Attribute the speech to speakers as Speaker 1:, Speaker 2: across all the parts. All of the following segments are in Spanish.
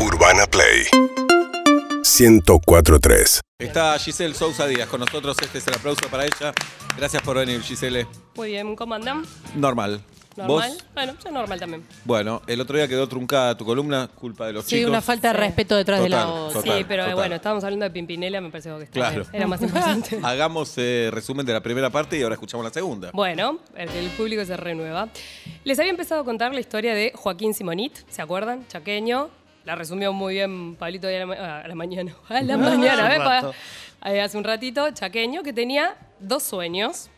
Speaker 1: Urbana Play 1043.
Speaker 2: Está Giselle Sousa Díaz con nosotros. Este es el aplauso para ella. Gracias por venir, Giselle.
Speaker 3: Muy bien, ¿cómo andan?
Speaker 2: Normal.
Speaker 3: ¿Normal?
Speaker 2: ¿Vos?
Speaker 3: Bueno, yo normal también.
Speaker 2: Bueno, el otro día quedó truncada tu columna, culpa de los
Speaker 4: Sí,
Speaker 2: chicos.
Speaker 4: una falta de
Speaker 3: Sí.
Speaker 4: respeto detrás de la
Speaker 2: Total,
Speaker 4: voz.
Speaker 2: total.
Speaker 3: sí, pero bueno, estábamos hablando de Pimpinela, me parece que está
Speaker 2: Claro.
Speaker 3: bien. Era más importante.
Speaker 2: Hagamos eh, resumen de la primera parte y ahora escuchamos la segunda.
Speaker 3: bueno, el, el público se renueva. Les había empezado a contar la historia de Joaquín Simonit, ¿se acuerdan? Chaqueño. La resumió muy bien Pablito a la, ma- a la mañana. A la mañana, ¿eh? Eh, hace un ratito, chaqueño, que tenía dos sueños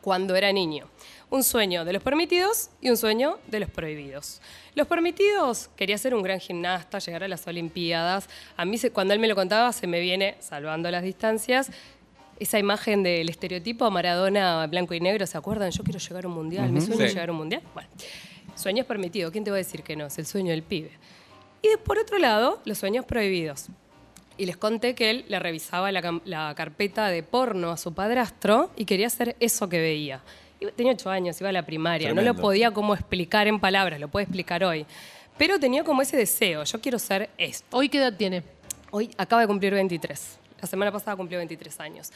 Speaker 3: cuando era niño. Un sueño de los permitidos y un sueño de los prohibidos. Los permitidos, quería ser un gran gimnasta, llegar a las Olimpiadas. A mí, cuando él me lo contaba, se me viene, salvando las distancias, esa imagen del estereotipo Maradona blanco y negro, ¿se acuerdan? Yo quiero llegar a un mundial, mi sueño es llegar a un mundial. Bueno, sueño es permitido, ¿quién te va a decir que no? Es el sueño del pibe. Y por otro lado, los sueños prohibidos. Y les conté que él le revisaba la, la carpeta de porno a su padrastro y quería hacer eso que veía. Tenía ocho años, iba a la primaria, no lo podía como explicar en palabras, lo puede explicar hoy. Pero tenía como ese deseo, yo quiero ser esto.
Speaker 4: ¿Hoy qué edad tiene?
Speaker 3: Hoy acaba de cumplir 23. La semana pasada cumplió 23 años.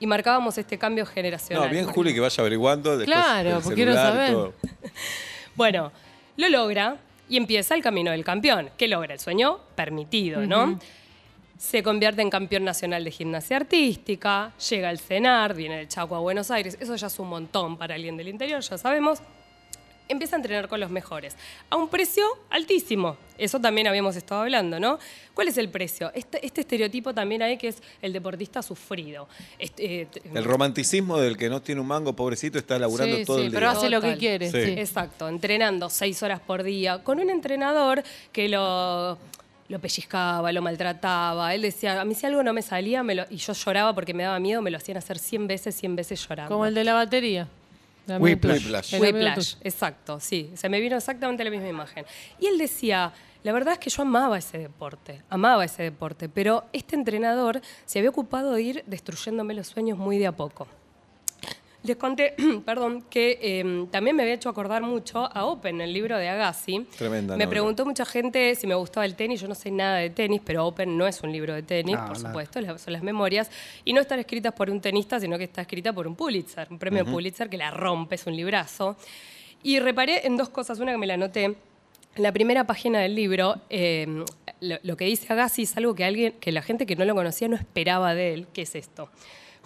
Speaker 3: Y marcábamos este cambio generacional.
Speaker 2: No, bien, Juli, que vaya averiguando. Después
Speaker 4: Claro, porque quiero saber.
Speaker 2: todo.
Speaker 3: Bueno, lo logra y empieza el camino del campeón. ¿Qué logra? El sueño permitido, ¿no? Se convierte en campeón nacional de gimnasia artística, llega al CENAR, viene del Chaco a Buenos Aires, eso ya es un montón para alguien del interior, ya sabemos. Empieza a entrenar con los mejores, a un precio altísimo. Eso también habíamos estado hablando, ¿no? ¿Cuál es el precio? Este, este estereotipo también hay que es el deportista sufrido. Este, eh,
Speaker 2: El romanticismo del que no tiene un mango, pobrecito, está laburando
Speaker 4: Sí,
Speaker 2: todo
Speaker 4: sí,
Speaker 2: el día.
Speaker 4: pero hace lo que quiere.
Speaker 2: Sí.
Speaker 4: sí.
Speaker 3: Exacto, entrenando seis horas por día con un entrenador que lo, lo pellizcaba, lo maltrataba. Él decía, a mí si algo no me salía me lo- y yo lloraba porque me daba miedo, me lo hacían hacer 100 veces, 100 veces llorando.
Speaker 4: Como el de la batería. La
Speaker 2: Whiplash. Whiplash.
Speaker 3: exacto, sí. Se me vino exactamente la misma imagen. Y él decía, la verdad es que yo amaba ese deporte, amaba ese deporte, pero este entrenador se había ocupado de ir destruyéndome los sueños muy de a poco. Les conté, perdón, que eh, también me había hecho acordar mucho a Open, el libro de Agassi.
Speaker 2: Tremenda
Speaker 3: Me
Speaker 2: novela.
Speaker 3: preguntó mucha gente si me gustaba el tenis. Yo no sé nada de tenis, pero Open no es un libro de tenis,
Speaker 5: No,
Speaker 3: por
Speaker 5: nada.
Speaker 3: supuesto, la- son las memorias. Y no están escritas por un tenista, sino que está escrita por un Pulitzer, un premio Pulitzer que la rompe, es un librazo. Y reparé en dos cosas. Una que me la anoté. En la primera página del libro, eh, lo, lo que dice Agassi es algo que, alguien, que la gente que no lo conocía no esperaba de él, que es esto.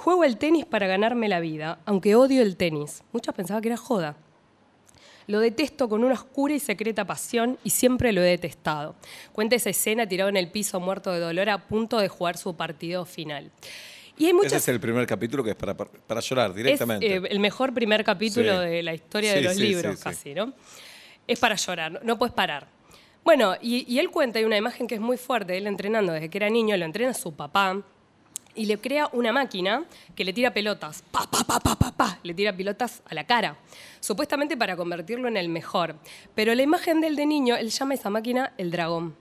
Speaker 3: Juego el tenis para ganarme la vida, aunque odio el tenis. Muchos pensaban que era joda. Lo detesto con una oscura y secreta pasión y siempre lo he detestado. Cuenta esa escena tirado en el piso muerto de dolor a punto de jugar su partido final. Y hay
Speaker 2: Ese
Speaker 3: muchas
Speaker 2: es el primer capítulo que es para, para llorar
Speaker 3: es
Speaker 2: directamente.
Speaker 3: eh, el mejor primer capítulo
Speaker 2: Sí.
Speaker 3: de la historia de los
Speaker 2: sí,
Speaker 3: libros, casi, ¿no? Es para llorar, no, no puedes parar. Bueno, y, y él cuenta, hay una imagen que es muy fuerte, él entrenando desde que era niño, lo entrena su papá y le crea una máquina que le tira pelotas, pa, pa, pa, pa, pa, pa, le tira pelotas a la cara, supuestamente para convertirlo en el mejor. Pero la imagen de él de niño, él llama a esa máquina el dragón.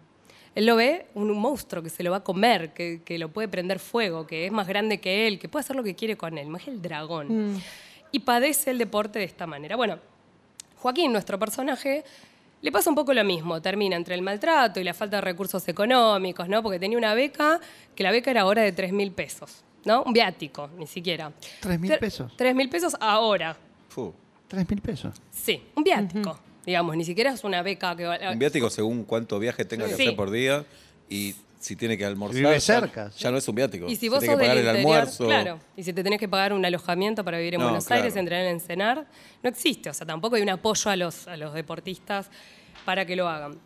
Speaker 3: Él lo ve un, un monstruo que se lo va a comer, que, que lo puede prender fuego, que es más grande que él, que puede hacer lo que quiere con él. Imagina el dragón. Y padece el deporte de esta manera. Bueno, Joaquín, nuestro personaje, le pasa un poco lo mismo. Termina entre el maltrato y la falta de recursos económicos, ¿no? Porque tenía una beca, que la beca era ahora de 3 mil pesos, ¿no? Un viático, ni siquiera.
Speaker 5: ¿Tres mil
Speaker 3: Tre-
Speaker 5: pesos?
Speaker 3: 3 mil pesos ahora.
Speaker 2: Fu.
Speaker 5: Tres mil pesos.
Speaker 3: Sí, un viático. Digamos, ni siquiera es una beca que...
Speaker 2: Un viático según cuánto viaje tenga que
Speaker 3: Sí.
Speaker 2: hacer por día y si tiene que almorzar.
Speaker 5: Vive
Speaker 2: ya-
Speaker 5: cerca,
Speaker 2: Ya, no es un viático.
Speaker 3: Y si vos sos
Speaker 2: que pagar
Speaker 3: del
Speaker 2: el
Speaker 3: interior,
Speaker 2: almuerzo.
Speaker 3: claro. Y si te tenés que pagar un alojamiento para vivir en
Speaker 2: No,
Speaker 3: Buenos
Speaker 2: claro.
Speaker 3: Aires, entrenar en Cenar, no existe. O sea, tampoco hay un apoyo a los, a los deportistas para que lo hagan.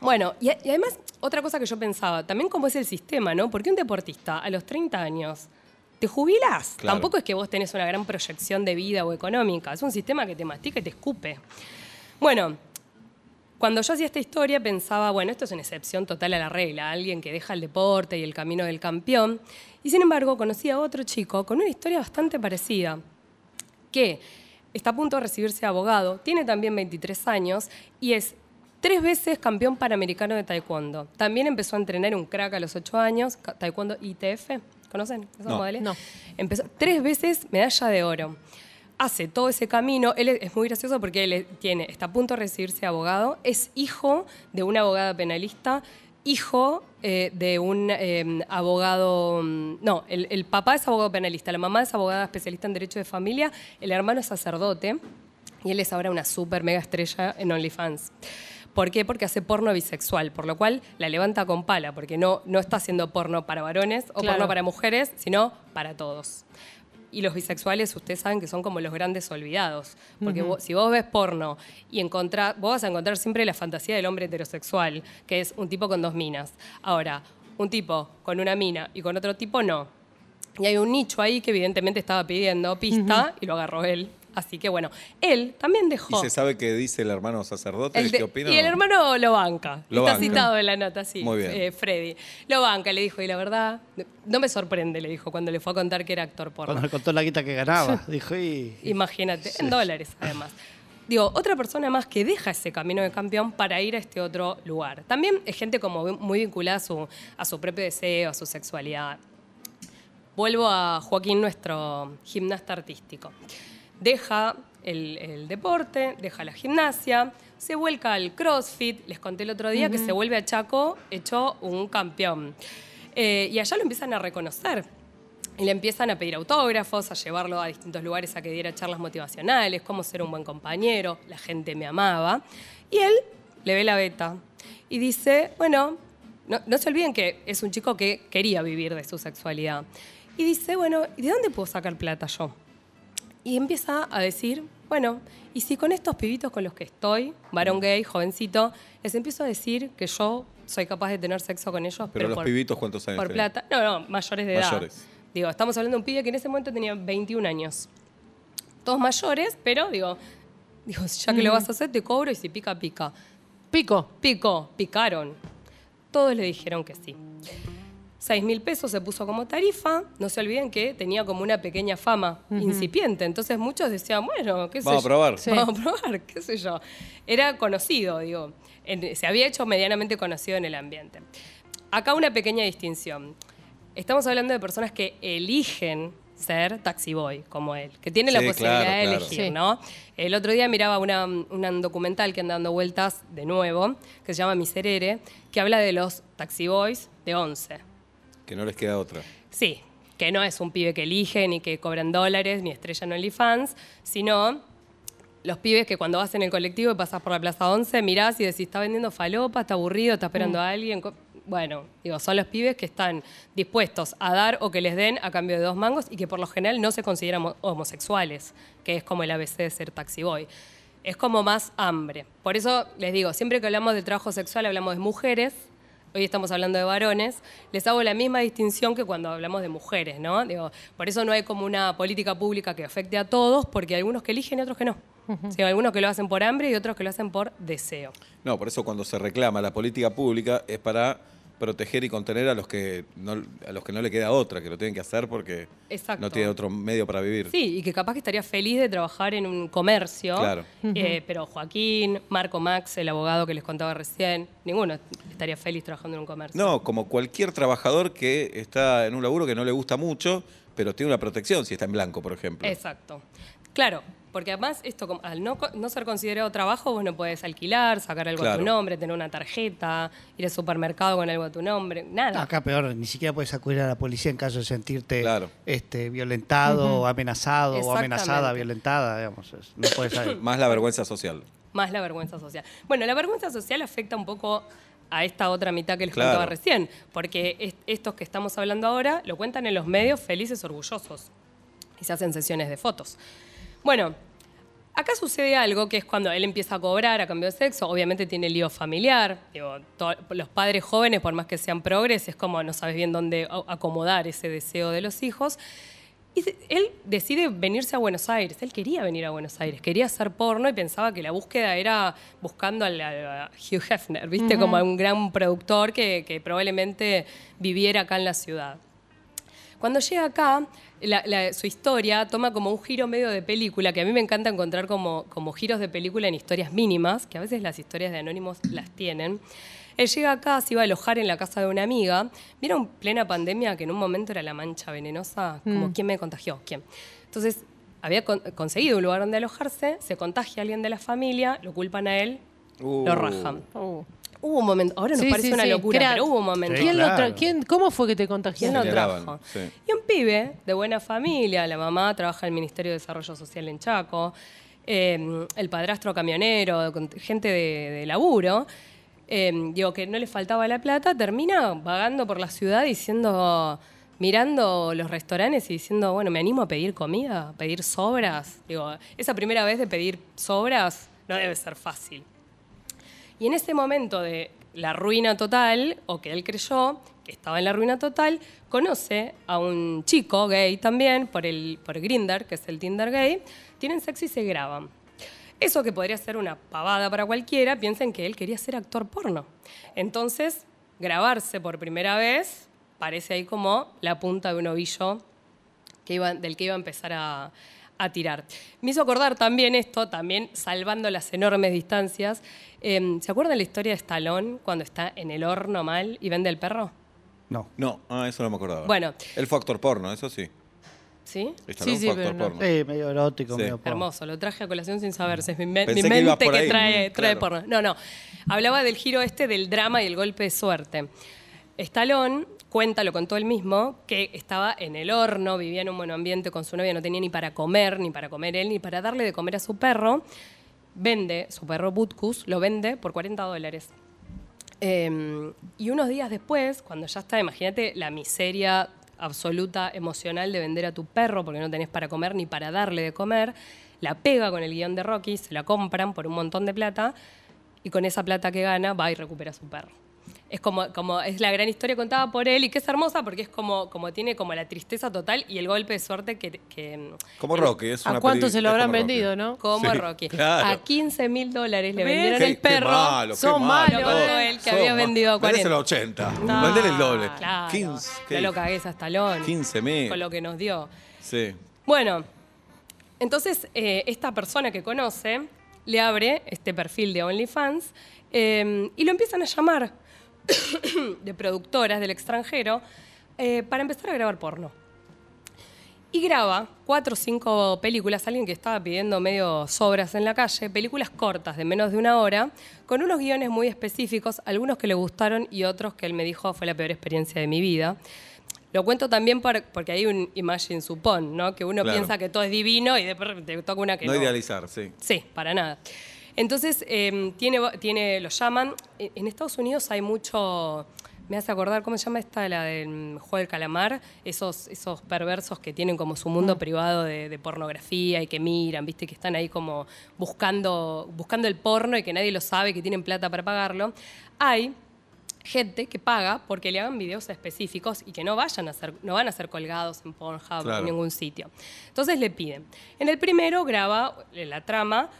Speaker 3: Bueno, y, y además, otra cosa que yo pensaba, también cómo es el sistema, ¿no? Porque un deportista a los 30 años te jubilás.
Speaker 2: Claro.
Speaker 3: Tampoco es que vos tenés una gran proyección de vida o económica. Es un sistema que te mastica y te escupe. Bueno, cuando yo hacía esta historia pensaba, bueno, esto es una excepción total a la regla, alguien que deja el deporte y el camino del campeón. Y sin embargo, conocí a otro chico con una historia bastante parecida, que está a punto de recibirse de abogado, tiene también 23 años y es tres veces campeón panamericano de taekwondo. También empezó a entrenar un crack a los 8 años, taekwondo ITF, ¿conocen esa
Speaker 2: No.
Speaker 3: modalidad?
Speaker 4: No.
Speaker 3: Empezó tres veces medalla de oro. Hace todo ese camino. Él es, es muy gracioso porque él tiene, está a punto de recibirse de abogado, es hijo de una abogada penalista hijo eh, de un eh, abogado, mm, no, el, el papá es abogado penalista, la mamá es abogada especialista en derecho de familia, el hermano es sacerdote y él es ahora una super mega estrella en OnlyFans. ¿Por qué? Porque hace porno bisexual, por lo cual la levanta con pala, porque no, no está haciendo porno para varones o
Speaker 4: Claro.
Speaker 3: porno para mujeres, sino para todos. Y los bisexuales, ustedes saben que son como los grandes olvidados. Porque vos- si vos ves porno y encontrás, vos vas a encontrar siempre la fantasía del hombre heterosexual, que es un tipo con dos minas. Ahora, un tipo con una mina y con otro tipo no. Y hay un nicho ahí que evidentemente estaba pidiendo pista y lo agarró él. Así que bueno, él también
Speaker 2: ¿Y
Speaker 3: dejó.
Speaker 2: se sabe qué dice el hermano sacerdote?
Speaker 3: El de-
Speaker 2: ¿Qué opina?
Speaker 3: y el hermano lo banca.
Speaker 2: Lo
Speaker 3: Está
Speaker 2: banca.
Speaker 3: citado en la nota, sí.
Speaker 2: Muy bien.
Speaker 3: eh, Freddy. Lo banca, le dijo, y la verdad, no me sorprende, le dijo, cuando le fue a contar que era actor porno.
Speaker 1: Cuando me contó la guita que ganaba, dijo, y...
Speaker 3: Imagínate, en dólares además. Digo, otra persona más que deja ese camino de campeón para ir a este otro lugar. También es gente como muy vinculada a su, a su propio deseo, a su sexualidad. Vuelvo a Joaquín, nuestro gimnasta artístico. Deja el, el deporte, deja la gimnasia, se vuelca al CrossFit. Les conté el otro día que se vuelve a Chaco hecho un campeón. Eh, y allá lo empiezan a reconocer. Y le empiezan a pedir autógrafos, a llevarlo a distintos lugares a que diera charlas motivacionales, cómo ser un buen compañero, la gente me amaba. Y él le ve la beta y dice, bueno, no, no se olviden que es un chico que quería vivir de su sexualidad. Y dice, bueno, ¿y de dónde puedo sacar plata yo? Y empieza a decir, bueno, y si con estos pibitos con los que estoy, varón gay, jovencito, les empiezo a decir que yo soy capaz de tener sexo con ellos,
Speaker 2: Pero los
Speaker 3: por,
Speaker 2: pibitos, ¿cuántos años
Speaker 3: por plata. No, no, mayores de edad.
Speaker 2: Mayores.
Speaker 3: Digo, estamos hablando de un pibe que en ese momento tenía 21 años. Todos mayores, pero digo, digo, ya que lo vas a hacer, te cobro y si pica, pica.
Speaker 4: Pico.
Speaker 3: Picó, picaron. Todos le dijeron que sí. 6 mil pesos se puso como tarifa. No se olviden que tenía como una pequeña fama incipiente. Entonces muchos decían, bueno, qué sé
Speaker 2: Vamos a
Speaker 3: yo.
Speaker 2: probar.
Speaker 4: Sí.
Speaker 3: Vamos a probar, qué sé yo. Era conocido, digo. En- se había hecho medianamente conocido en el ambiente. Acá una pequeña distinción. Estamos hablando de personas que eligen ser taxi boy, como él, que tienen la posibilidad
Speaker 2: claro,
Speaker 3: de elegir. ¿no? El otro día miraba una- un documental que anda dando vueltas de nuevo, que se llama Miserere, que habla de los taxi boys de 11.
Speaker 2: Que no les queda otra.
Speaker 3: Sí, que no es un pibe que elige, ni que cobran dólares, ni estrella en OnlyFans, sino los pibes que cuando vas en el colectivo y pasas por la Plaza 11, mirás y decís, está vendiendo falopa, está aburrido, está esperando a alguien. Bueno, digo, son los pibes que están dispuestos a dar o que les den a cambio de dos mangos y que por lo general no se consideran homo- homosexuales, que es como el ABC de ser taxi boy. Es como más hambre. Por eso les digo, siempre que hablamos del trabajo sexual hablamos de mujeres, hoy estamos hablando de varones, les hago la misma distinción que cuando hablamos de mujeres, ¿no? Digo, por eso no hay como una política pública que afecte a todos, porque hay algunos que eligen y otros que no. Sí, hay algunos que lo hacen por hambre y otros que lo hacen por deseo.
Speaker 2: No, por eso cuando se reclama la política pública es para proteger y contener a los que no, a los que no le queda otra, que lo tienen que hacer porque
Speaker 3: Exacto.
Speaker 2: no tiene otro medio para vivir.
Speaker 3: Sí, y que capaz que estaría feliz de trabajar en un comercio.
Speaker 2: Claro.
Speaker 3: Eh, pero Joaquín, Marco Max, el abogado que les contaba recién, ninguno estaría feliz trabajando en un comercio.
Speaker 2: No, como cualquier trabajador que está en un laburo que no le gusta mucho, pero tiene una protección si está en blanco, por ejemplo.
Speaker 3: Exacto. Claro, porque además esto, al no, no ser considerado trabajo, vos no podés alquilar, sacar algo a tu nombre, tener una tarjeta, ir al supermercado con algo a tu nombre, nada.
Speaker 1: Acá peor, ni siquiera puedes acudir a la policía en caso de sentirte
Speaker 2: Claro.
Speaker 1: este, violentado, amenazado o amenazada, violentada, digamos. No puedes saber.
Speaker 2: Más la vergüenza social.
Speaker 3: Más la vergüenza social. Bueno, la vergüenza social afecta un poco a esta otra mitad que les
Speaker 2: Claro.
Speaker 3: contaba recién, porque es- estos que estamos hablando ahora lo cuentan en los medios felices, orgullosos, y se hacen sesiones de fotos. Bueno, acá sucede algo que es cuando él empieza a cobrar a cambio de sexo, obviamente tiene lío familiar, digo, los padres jóvenes, por más que sean progres, es como no sabes bien dónde acomodar ese deseo de los hijos. Y él decide venirse a Buenos Aires. Él quería venir a Buenos Aires, quería hacer porno y pensaba que la búsqueda era buscando a, a Hugh Hefner, ¿viste? Como a un gran productor que, que probablemente viviera acá en la ciudad. Cuando llega acá, la- la- su historia toma como un giro medio de película, que a mí me encanta encontrar como, como giros de película en historias mínimas, que a veces las historias de Anónimos las tienen. Él llega acá, se iba a alojar en la casa de una amiga. ¿Vieron plena pandemia que en un momento era la mancha venenosa? Como, ¿quién me contagió? ¿Quién? Entonces, había con- conseguido un lugar donde alojarse, se contagia alguien de la familia, lo culpan a él,
Speaker 2: Uh.
Speaker 3: lo rajan.
Speaker 4: Uh,
Speaker 3: Hubo un momento, ahora nos
Speaker 4: Sí,
Speaker 3: parece
Speaker 4: sí,
Speaker 3: una
Speaker 4: sí.
Speaker 3: locura,
Speaker 4: Crea-
Speaker 3: pero hubo un momento.
Speaker 1: Sí,
Speaker 4: ¿Quién lo
Speaker 1: claro.
Speaker 4: quién- ¿Cómo fue que te
Speaker 3: ¿Quién
Speaker 4: contagiaste?
Speaker 3: lo
Speaker 2: Generaban,
Speaker 3: trajo?
Speaker 2: sí.
Speaker 3: Y un pibe de buena familia, la mamá trabaja en el Ministerio de Desarrollo Social en Chaco, eh, el padrastro camionero, gente de, de laburo, eh, digo que no le faltaba la plata, termina vagando por la ciudad diciendo, mirando los restaurantes y diciendo, bueno, me animo a pedir comida, a pedir sobras. Digo, esa primera vez de pedir sobras no debe ser fácil. Y en ese momento de la ruina total, o que él creyó que estaba en la ruina total, conoce a un chico gay también por el por Grindr, que es el Tinder gay, tienen sexo y se graban. Eso que podría ser una pavada para cualquiera, piensen que él quería ser actor porno. Entonces, grabarse por primera vez parece ahí como la punta de un ovillo que iba- del que iba a empezar a, a tirar. Me hizo acordar también esto, también salvando las enormes distancias. eh, ¿Se acuerdan la historia de Stallone cuando está en el horno mal y vende el perro?
Speaker 1: No.
Speaker 2: No, ah, eso no me acordaba.
Speaker 3: Bueno.
Speaker 2: El factor porno, eso sí.
Speaker 3: ¿Sí?
Speaker 2: Stallone
Speaker 4: Sí, sí,
Speaker 2: factor
Speaker 4: pero no.
Speaker 2: porno.
Speaker 1: Sí, medio erótico,
Speaker 2: Sí.
Speaker 1: medio porno.
Speaker 3: Hermoso, lo traje a colación sin saberse. Es mi, me- mi mente que
Speaker 2: ahí.
Speaker 3: trae, trae
Speaker 2: claro.
Speaker 3: porno. No, no. Hablaba del giro este del drama y el golpe de suerte. Stallone cuenta, lo contó él mismo, que estaba en el horno, vivía en un buen ambiente con su novia, no tenía ni para comer, ni para comer él, ni para darle de comer a su perro. Vende su perro Butkus, lo vende por 40 dólares. Eh, y unos días después, cuando ya está, imagínate la miseria absoluta emocional de vender a tu perro porque no tenés para comer ni para darle de comer, la pega con el guion de Rocky, se la compran por un montón de plata y con esa plata que gana va y recupera a su perro. Es como, como es la gran historia contada por él y que es hermosa porque es como, como tiene como la tristeza total y el golpe de suerte que, que
Speaker 2: Como Rocky, es una
Speaker 4: ¿A cuánto se lo habrán
Speaker 2: Rocky.
Speaker 4: vendido, no?
Speaker 3: como
Speaker 2: Sí,
Speaker 3: Rocky.
Speaker 2: claro.
Speaker 3: A 15 mil dólares le vendieron
Speaker 2: Qué-
Speaker 3: el
Speaker 2: qué
Speaker 3: perro.
Speaker 2: malo, qué
Speaker 4: Son
Speaker 2: malo.
Speaker 4: malos,
Speaker 3: Lo contó
Speaker 4: eh.
Speaker 3: él que había
Speaker 2: Son
Speaker 3: vendido a 40.
Speaker 2: Vendéselo a 80.
Speaker 3: No,
Speaker 2: Vendele el doble.
Speaker 3: Claro.
Speaker 2: 15.
Speaker 3: No lo cagues a Stallone.
Speaker 2: 15 mil.
Speaker 3: Con lo que nos dio.
Speaker 2: Sí.
Speaker 3: Bueno, entonces eh, esta persona que conoce le abre este perfil de OnlyFans eh, y lo empiezan a llamar de productoras del extranjero eh, para empezar a grabar porno. Y graba cuatro o cinco películas, alguien que estaba pidiendo medio sobras en la calle, películas cortas de menos de una hora, con unos guiones muy específicos, algunos que le gustaron y otros que él me dijo fue la peor experiencia de mi vida. Lo cuento también por- porque hay un imagine supon, ¿no? Que uno
Speaker 2: Claro.
Speaker 3: piensa que todo es divino y después te toca una que
Speaker 2: No
Speaker 3: no.
Speaker 2: idealizar, sí.
Speaker 3: Sí, para nada. Entonces, eh, tiene, tiene, lo llaman. En en Estados Unidos hay mucho. Me hace acordar, ¿cómo se llama esta? La del juego del calamar. Esos, esos perversos que tienen como su mundo privado de, de pornografía y que miran, ¿viste? Que están ahí como buscando, buscando el porno y que nadie lo sabe, que tienen plata para pagarlo. Hay gente que paga porque le hagan videos específicos y que no vayan a ser, no van a ser colgados en Pornhub o
Speaker 2: Claro.
Speaker 3: en ningún sitio. Entonces le piden. En el primero graba la trama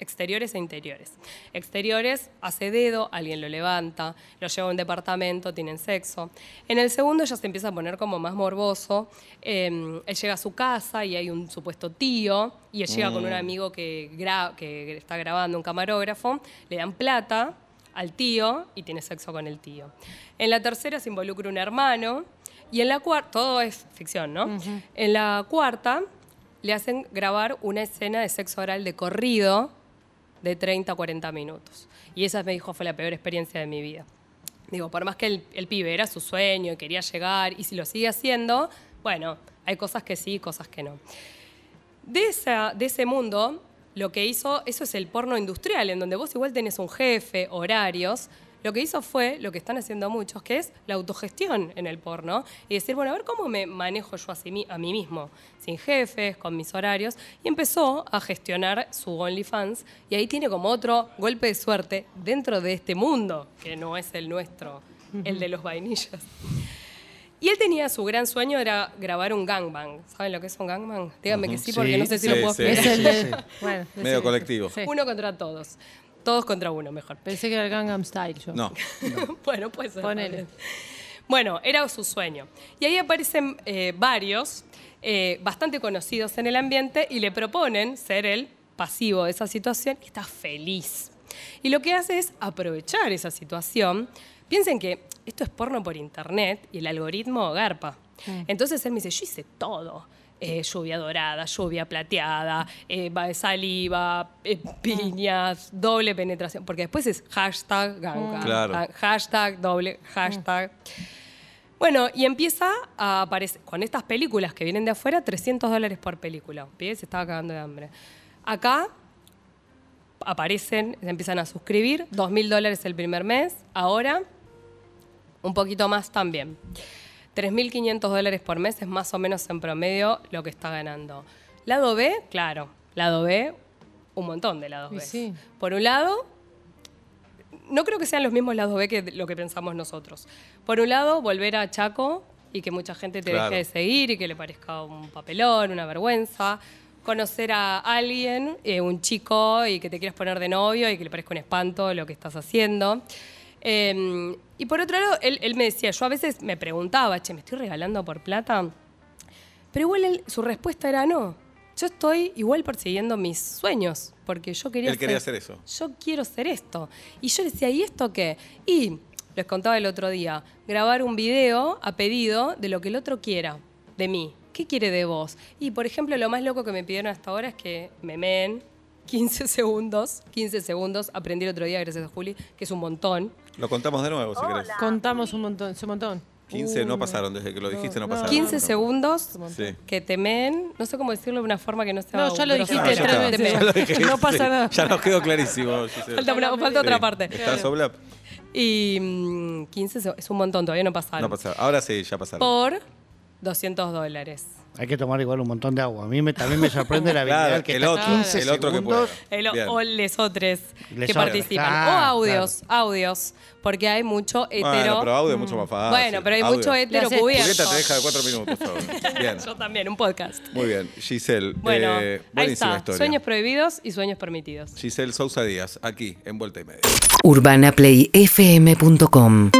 Speaker 3: exteriores e interiores. Exteriores hace dedo, alguien lo levanta, lo lleva a un departamento, tienen sexo. En el segundo ya se empieza a poner como más morboso. Eh, él llega a su casa y hay un supuesto tío y él llega con un amigo que, gra- que está grabando, un camarógrafo, le dan plata al tío y tiene sexo con el tío. En la tercera se involucra un hermano y en la cuarta, todo es ficción, ¿no? En la cuarta le hacen grabar una escena de sexo oral de corrido de 30 a 40 minutos. Y esa me dijo fue la peor experiencia de mi vida. Digo, por más que el, pibe era su sueño quería llegar, y si lo sigue haciendo, bueno, hay cosas que sí, cosas que no. De, esa, de ese mundo, lo que hizo, eso es el porno industrial, en donde vos igual tenés un jefe, horarios. Lo que hizo fue lo que están haciendo muchos, que es la autogestión en el porno. Y decir, bueno, a ver cómo me manejo yo a, sí a mí mismo, sin jefes, con mis horarios. Y empezó a gestionar su OnlyFans. Y ahí tiene como otro golpe de suerte dentro de este mundo, que no es el nuestro, el de los vainillas. Y él tenía su gran sueño, era grabar un gangbang. ¿Saben lo que es un gangbang? Díganme que sí, porque
Speaker 1: Sí,
Speaker 3: no sé si
Speaker 2: sí,
Speaker 3: lo puedo
Speaker 2: sí.
Speaker 3: explicar.
Speaker 4: Es el de. Bueno,
Speaker 2: Medio
Speaker 4: sí.
Speaker 2: colectivo.
Speaker 4: Sí.
Speaker 3: Uno contra todos. Todos contra uno, mejor.
Speaker 4: Pensé que era el Gangnam Style yo.
Speaker 2: No.
Speaker 3: bueno, pues
Speaker 4: Ponele.
Speaker 3: Bueno, era su sueño. Y ahí aparecen eh, varios eh, bastante conocidos en el ambiente y le proponen ser el pasivo de esa situación y está feliz. Y lo que hace es aprovechar esa situación. Piensen que esto es porno por internet y el algoritmo garpa. Entonces él me dice, yo hice todo. Eh, lluvia dorada, lluvia plateada, eh, va- saliva, eh, piñas, doble penetración, porque después es hashtag ganga,
Speaker 2: Claro.
Speaker 3: ha- hashtag doble, hashtag. Bueno, y empieza a aparecer, con estas películas que vienen de afuera, 300 dólares por película. Se estaba cagando de hambre. Acá aparecen, se empiezan a suscribir, 2.000 dólares el primer mes, ahora un poquito más también. 3.500 dólares por mes es más o menos en promedio lo que está ganando. Lado B, claro, lado B, un montón de lados B.
Speaker 4: sí.
Speaker 3: Por un lado, no creo que sean los mismos lados B que lo que pensamos nosotros. Por un lado, volver a Chaco y que mucha gente te
Speaker 2: Claro.
Speaker 3: deje de seguir y que le parezca un papelón, una vergüenza. Conocer a alguien, eh, un chico, y que te quieras poner de novio y que le parezca un espanto lo que estás haciendo. Eh, y por otro lado, él, él me decía, yo a veces me preguntaba, che, ¿me estoy regalando por plata? Pero igual él- su respuesta era no. Yo estoy igual persiguiendo mis sueños, porque yo quería
Speaker 2: Él quería hacer eso.
Speaker 3: Yo quiero hacer esto. Y yo le decía, ¿y esto qué? Y les contaba el otro día, grabar un video a pedido de lo que el otro quiera de mí. ¿Qué quiere de vos? Y por ejemplo, lo más loco que me pidieron hasta ahora es que me meen 15 segundos. 15 segundos. Aprendí el otro día, gracias a Juli, que es un montón.
Speaker 2: Lo contamos de nuevo, si querés.
Speaker 4: Contamos un montón, un montón.
Speaker 2: 15 no
Speaker 4: Uno,
Speaker 2: pasaron, desde que lo dijiste no,
Speaker 4: no,
Speaker 2: pasaron.
Speaker 3: 15
Speaker 2: No.
Speaker 3: segundos
Speaker 2: Sí.
Speaker 3: que te meen. No sé cómo decirlo de una forma que no sea.
Speaker 4: No, ya lo
Speaker 3: grosera.
Speaker 4: dijiste
Speaker 2: Ah, ya está. Ya lo dijiste.
Speaker 4: No pasa nada.
Speaker 2: Ya nos quedó clarísimo.
Speaker 3: Falta, una- falta otra parte.
Speaker 2: ¿Está Soblap?
Speaker 3: Y mm, 15 se- es un montón, todavía no pasaron.
Speaker 2: No pasaron. Ahora sí, ya pasaron.
Speaker 3: Por 200 dólares.
Speaker 1: Hay que tomar igual un montón de agua. A mí me, también me sorprende la habilidad
Speaker 2: Claro,
Speaker 1: que
Speaker 2: el otro,
Speaker 1: 15
Speaker 2: el otro que pueda.
Speaker 3: El- o les otros
Speaker 1: Les
Speaker 3: que
Speaker 1: otros,
Speaker 3: participan.
Speaker 1: claro,
Speaker 3: o audios, audios. Porque hay mucho hetero.
Speaker 2: Bueno, pero audio es mucho más fácil.
Speaker 3: Bueno, pero hay
Speaker 2: Audio.
Speaker 3: mucho hetero cubierto.
Speaker 2: Julieta te deja de cuatro minutos. Bien.
Speaker 3: Yo también, un podcast.
Speaker 2: Muy bien. Giselle,
Speaker 3: Bueno,
Speaker 2: eh,
Speaker 3: ahí
Speaker 2: buenísima
Speaker 3: está.
Speaker 2: historia.
Speaker 3: Sueños prohibidos y sueños permitidos.
Speaker 2: Giselle Sousa Díaz, aquí, en Vuelta y Media.
Speaker 5: UrbanaPlayFM.com